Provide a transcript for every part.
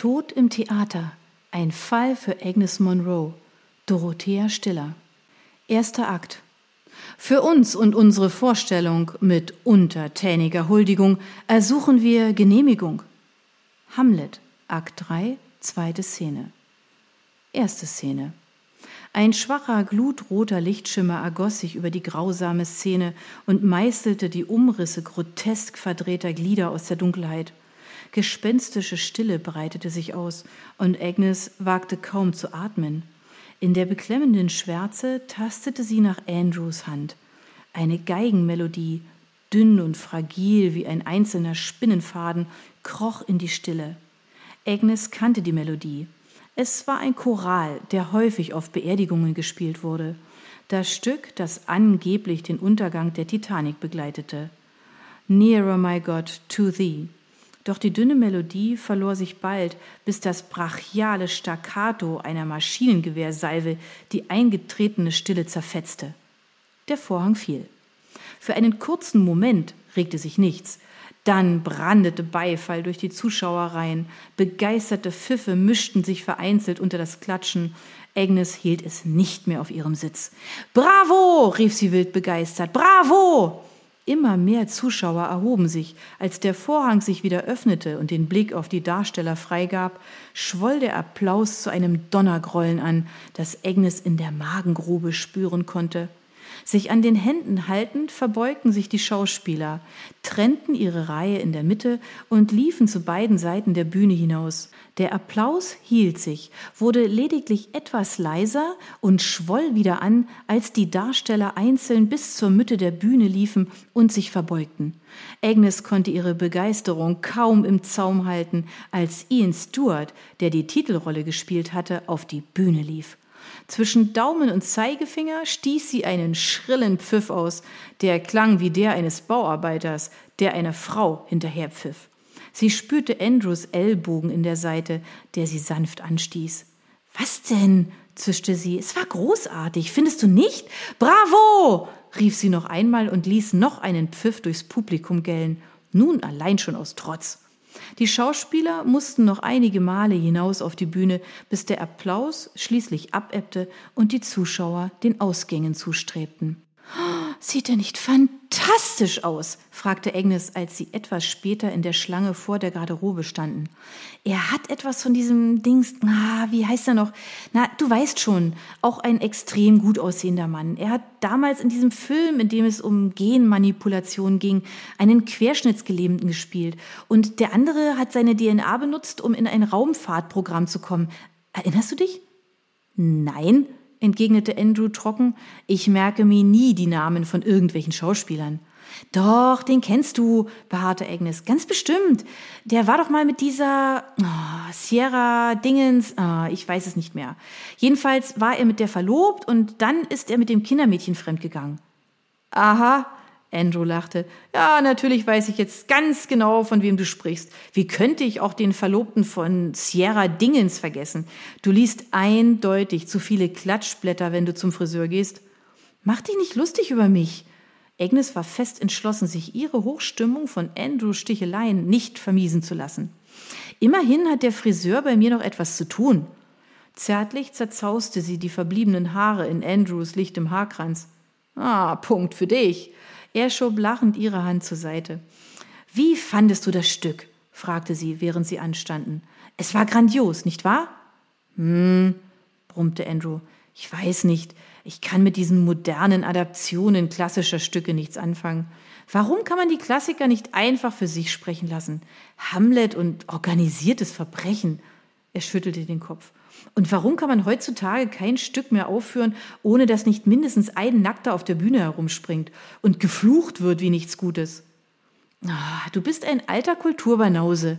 Tod im Theater. Ein Fall für Agnes Monroe. Dorothea Stiller. Erster Akt. Für uns und unsere Vorstellung mit untertäniger Huldigung ersuchen wir Genehmigung. Hamlet, Akt 3, zweite Szene. Erste Szene. Ein schwacher, glutroter Lichtschimmer ergoss sich über die grausame Szene und meißelte die Umrisse grotesk verdrehter Glieder aus der Dunkelheit. Gespenstische Stille breitete sich aus, und Agnes wagte kaum zu atmen. In der beklemmenden Schwärze tastete sie nach Andrews Hand. Eine Geigenmelodie, dünn und fragil wie ein einzelner Spinnenfaden, kroch in die Stille. Agnes kannte die Melodie. Es war ein Choral, der häufig auf Beerdigungen gespielt wurde. Das Stück, das angeblich den Untergang der Titanic begleitete. Nearer, my God, to thee. Doch die dünne Melodie verlor sich bald, bis das brachiale Staccato einer Maschinengewehrsalve die eingetretene Stille zerfetzte. Der Vorhang fiel. Für einen kurzen Moment regte sich nichts. Dann brandete Beifall durch die Zuschauerreihen. Begeisterte Pfiffe mischten sich vereinzelt unter das Klatschen. Agnes hielt es nicht mehr auf ihrem Sitz. Bravo! rief sie wild begeistert. Bravo! Immer mehr Zuschauer erhoben sich. Als der Vorhang sich wieder öffnete und den Blick auf die Darsteller freigab, schwoll der Applaus zu einem Donnergrollen an, das Agnes in der Magengrube spüren konnte. Sich an den Händen haltend verbeugten sich die Schauspieler, trennten ihre Reihe in der Mitte und liefen zu beiden Seiten der Bühne hinaus. Der Applaus hielt sich, wurde lediglich etwas leiser und schwoll wieder an, als die Darsteller einzeln bis zur Mitte der Bühne liefen und sich verbeugten. Agnes konnte ihre Begeisterung kaum im Zaum halten, als Ian Stewart, der die Titelrolle gespielt hatte, auf die Bühne lief. Zwischen Daumen und Zeigefinger stieß sie einen schrillen Pfiff aus, der klang wie der eines Bauarbeiters, der einer Frau hinterherpfiff. Sie spürte Andrews Ellbogen in der Seite, der sie sanft anstieß. Was denn? zischte sie. Es war großartig, findest du nicht? Bravo! rief sie noch einmal und ließ noch einen Pfiff durchs Publikum gellen, nun allein schon aus Trotz. Die Schauspieler mussten noch einige Male hinaus auf die Bühne, bis der Applaus schließlich abebbte und die Zuschauer den Ausgängen zustrebten. Sieht er nicht fantastisch aus? fragte Agnes, als sie etwas später in der Schlange vor der Garderobe standen. Er hat etwas von diesem Dings, na, wie heißt er noch? Na, du weißt schon, auch ein extrem gut aussehender Mann. Er hat damals in diesem Film, in dem es um Genmanipulation ging, einen Querschnittsgelähmten gespielt. Und der andere hat seine DNA benutzt, um in ein Raumfahrtprogramm zu kommen. Erinnerst du dich? Nein, entgegnete Andrew trocken, ich merke mir nie die Namen von irgendwelchen Schauspielern. Doch, den kennst du, beharrte Agnes. Ganz bestimmt. Der war doch mal mit dieser oh, Sierra Dingens, oh, ich weiß es nicht mehr. Jedenfalls war er mit der verlobt und dann ist er mit dem Kindermädchen fremdgegangen. Aha, Andrew lachte. Ja, natürlich weiß ich jetzt ganz genau, von wem du sprichst. Wie könnte ich auch den Verlobten von Sierra Dingens vergessen? Du liest eindeutig zu viele Klatschblätter, wenn du zum Friseur gehst. Mach dich nicht lustig über mich. Agnes war fest entschlossen, sich ihre Hochstimmung von Andrews Sticheleien nicht vermiesen zu lassen. Immerhin hat der Friseur bei mir noch etwas zu tun. Zärtlich zerzauste sie die verbliebenen Haare in Andrews lichtem Haarkranz. Ah, Punkt für dich. Er schob lachend ihre Hand zur Seite. Wie fandest du das Stück? fragte sie, während sie anstanden. Es war grandios, nicht wahr? Hm, brummte Andrew. Ich weiß nicht. Ich kann mit diesen modernen Adaptionen klassischer Stücke nichts anfangen. Warum kann man die Klassiker nicht einfach für sich sprechen lassen? Hamlet und organisiertes Verbrechen. Er schüttelte den Kopf. Und warum kann man heutzutage kein Stück mehr aufführen, ohne dass nicht mindestens ein Nackter auf der Bühne herumspringt und geflucht wird wie nichts Gutes? Ah, du bist ein alter Kulturbanause.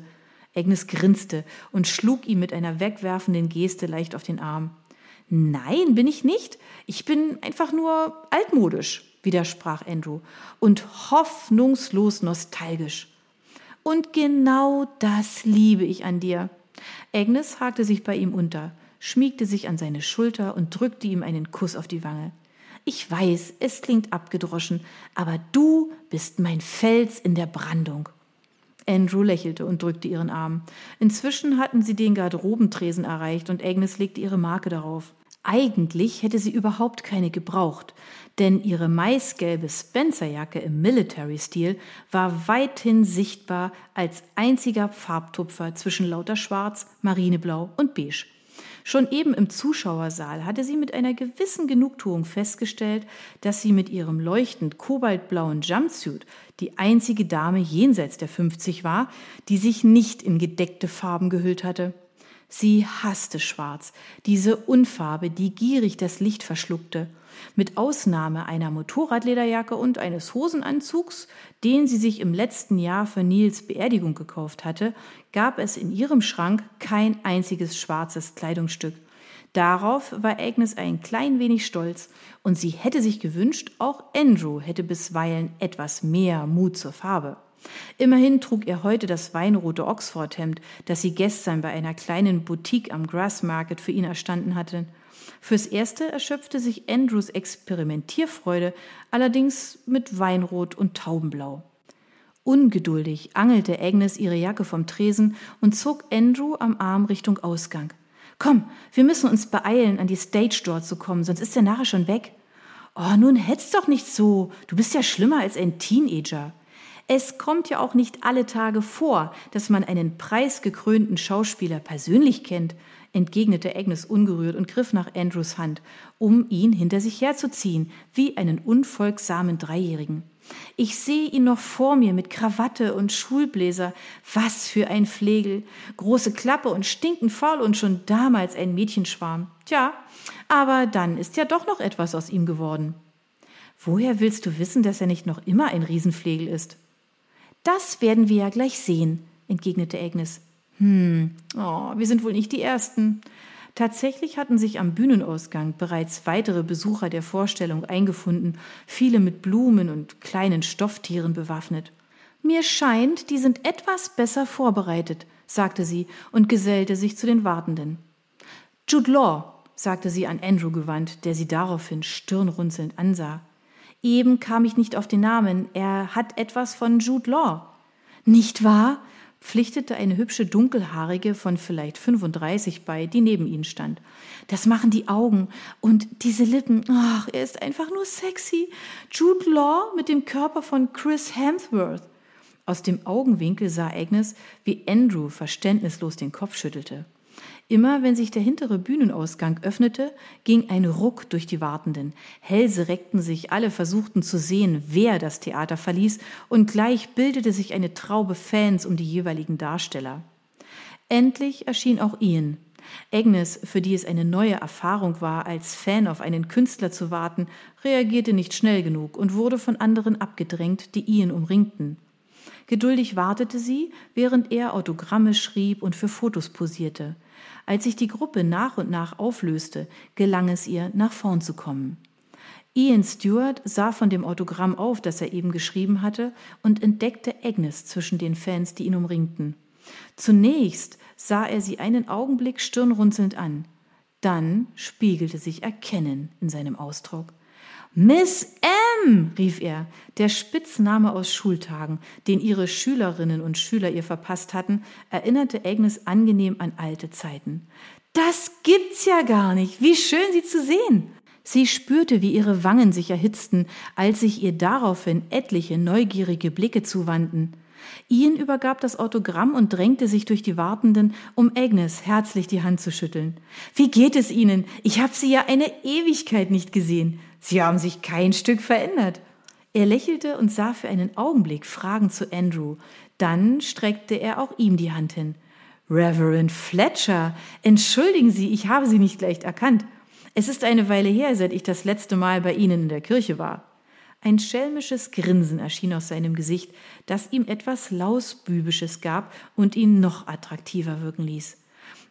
Agnes grinste und schlug ihm mit einer wegwerfenden Geste leicht auf den Arm. Nein, bin ich nicht. Ich bin einfach nur altmodisch, widersprach Andrew, und hoffnungslos nostalgisch. Und genau das liebe ich an dir. Agnes hakte sich bei ihm unter, schmiegte sich an seine Schulter und drückte ihm einen Kuss auf die Wange. Ich weiß, es klingt abgedroschen, aber du bist mein Fels in der Brandung. Andrew lächelte und drückte ihren Arm. Inzwischen hatten sie den Garderobentresen erreicht und Agnes legte ihre Marke darauf. Eigentlich hätte sie überhaupt keine gebraucht, denn ihre maisgelbe Spencerjacke im Military-Stil war weithin sichtbar als einziger Farbtupfer zwischen lauter Schwarz, Marineblau und Beige. Schon eben im Zuschauersaal hatte sie mit einer gewissen Genugtuung festgestellt, dass sie mit ihrem leuchtend kobaltblauen Jumpsuit die einzige Dame jenseits der 50 war, die sich nicht in gedeckte Farben gehüllt hatte. Sie hasste Schwarz, diese Unfarbe, die gierig das Licht verschluckte. Mit Ausnahme einer Motorradlederjacke und eines Hosenanzugs, den sie sich im letzten Jahr für Nils Beerdigung gekauft hatte, gab es in ihrem Schrank kein einziges schwarzes Kleidungsstück. Darauf war Agnes ein klein wenig stolz, und sie hätte sich gewünscht, auch Andrew hätte bisweilen etwas mehr Mut zur Farbe. Immerhin trug er heute das weinrote Oxford-Hemd, das sie gestern bei einer kleinen Boutique am Grassmarket für ihn erstanden hatte. Fürs Erste erschöpfte sich Andrews Experimentierfreude allerdings mit Weinrot und Taubenblau. Ungeduldig angelte Agnes ihre Jacke vom Tresen und zog Andrew am Arm Richtung Ausgang. Komm, wir müssen uns beeilen, an die Stage Door zu kommen, sonst ist der nachher schon weg. Oh, nun hetz doch nicht so. Du bist ja schlimmer als ein Teenager. Es kommt ja auch nicht alle Tage vor, dass man einen preisgekrönten Schauspieler persönlich kennt, entgegnete Agnes ungerührt und griff nach Andrews Hand, um ihn hinter sich herzuziehen, wie einen unfolgsamen Dreijährigen. Ich sehe ihn noch vor mir mit Krawatte und Schulbläser. Was für ein Flegel. Große Klappe und stinkend faul und schon damals ein Mädchenschwarm. Tja, aber dann ist ja doch noch etwas aus ihm geworden. Woher willst du wissen, dass er nicht noch immer ein Riesenflegel ist? Das werden wir ja gleich sehen, entgegnete Agnes. Hm, oh, wir sind wohl nicht die Ersten. Tatsächlich hatten sich am Bühnenausgang bereits weitere Besucher der Vorstellung eingefunden, viele mit Blumen und kleinen Stofftieren bewaffnet. Mir scheint, die sind etwas besser vorbereitet, sagte sie und gesellte sich zu den Wartenden. Jude Law, sagte sie an Andrew gewandt, der sie daraufhin stirnrunzelnd ansah. Eben kam ich nicht auf den Namen. Er hat etwas von Jude Law. Nicht wahr? pflichtete eine hübsche Dunkelhaarige von vielleicht 35 bei, die neben ihnen stand. Das machen die Augen und diese Lippen. Ach, er ist einfach nur sexy. Jude Law mit dem Körper von Chris Hemsworth. Aus dem Augenwinkel sah Agnes, wie Andrew verständnislos den Kopf schüttelte. Immer wenn sich der hintere Bühnenausgang öffnete, ging ein Ruck durch die Wartenden. Hälse reckten sich, alle versuchten zu sehen, wer das Theater verließ, und gleich bildete sich eine Traube Fans um die jeweiligen Darsteller. Endlich erschien auch Ian. Agnes, für die es eine neue Erfahrung war, als Fan auf einen Künstler zu warten, reagierte nicht schnell genug und wurde von anderen abgedrängt, die Ian umringten. Geduldig wartete sie, während er Autogramme schrieb und für Fotos posierte. Als sich die Gruppe nach und nach auflöste, gelang es ihr, nach vorn zu kommen. Ian Stewart sah von dem Autogramm auf, das er eben geschrieben hatte, und entdeckte Agnes zwischen den Fans, die ihn umringten. Zunächst sah er sie einen Augenblick stirnrunzelnd an. Dann spiegelte sich Erkennen in seinem Ausdruck. Miss M, rief er, der Spitzname aus Schultagen, den ihre Schülerinnen und Schüler ihr verpasst hatten, erinnerte Agnes angenehm an alte Zeiten. Das gibt's ja gar nicht. Wie schön, Sie zu sehen. Sie spürte, wie ihre Wangen sich erhitzten, als sich ihr daraufhin etliche neugierige Blicke zuwandten. Ian übergab das Autogramm und drängte sich durch die Wartenden, um Agnes herzlich die Hand zu schütteln. Wie geht es Ihnen? Ich habe Sie ja eine Ewigkeit nicht gesehen. Sie haben sich kein Stück verändert. Er lächelte und sah für einen Augenblick fragend zu Andrew. Dann streckte er auch ihm die Hand hin. Reverend Fletcher, entschuldigen Sie, ich habe Sie nicht leicht erkannt. Es ist eine Weile her, seit ich das letzte Mal bei Ihnen in der Kirche war. Ein schelmisches Grinsen erschien aus seinem Gesicht, das ihm etwas Lausbübisches gab und ihn noch attraktiver wirken ließ.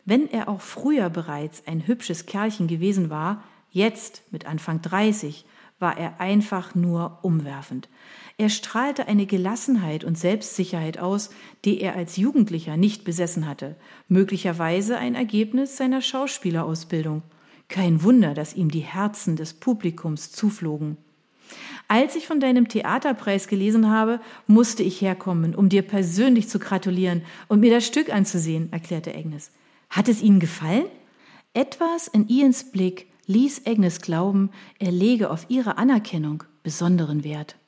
Wenn er auch früher bereits ein hübsches Kerlchen gewesen war, Jetzt, mit Anfang 30, war er einfach nur umwerfend. Er strahlte eine Gelassenheit und Selbstsicherheit aus, die er als Jugendlicher nicht besessen hatte, möglicherweise ein Ergebnis seiner Schauspielerausbildung. Kein Wunder, dass ihm die Herzen des Publikums zuflogen. Als ich von deinem Theaterpreis gelesen habe, musste ich herkommen, um dir persönlich zu gratulieren und mir das Stück anzusehen, erklärte Agnes. Hat es Ihnen gefallen? Etwas in Ians Blick ließ Agnes glauben, er lege auf ihre Anerkennung besonderen Wert.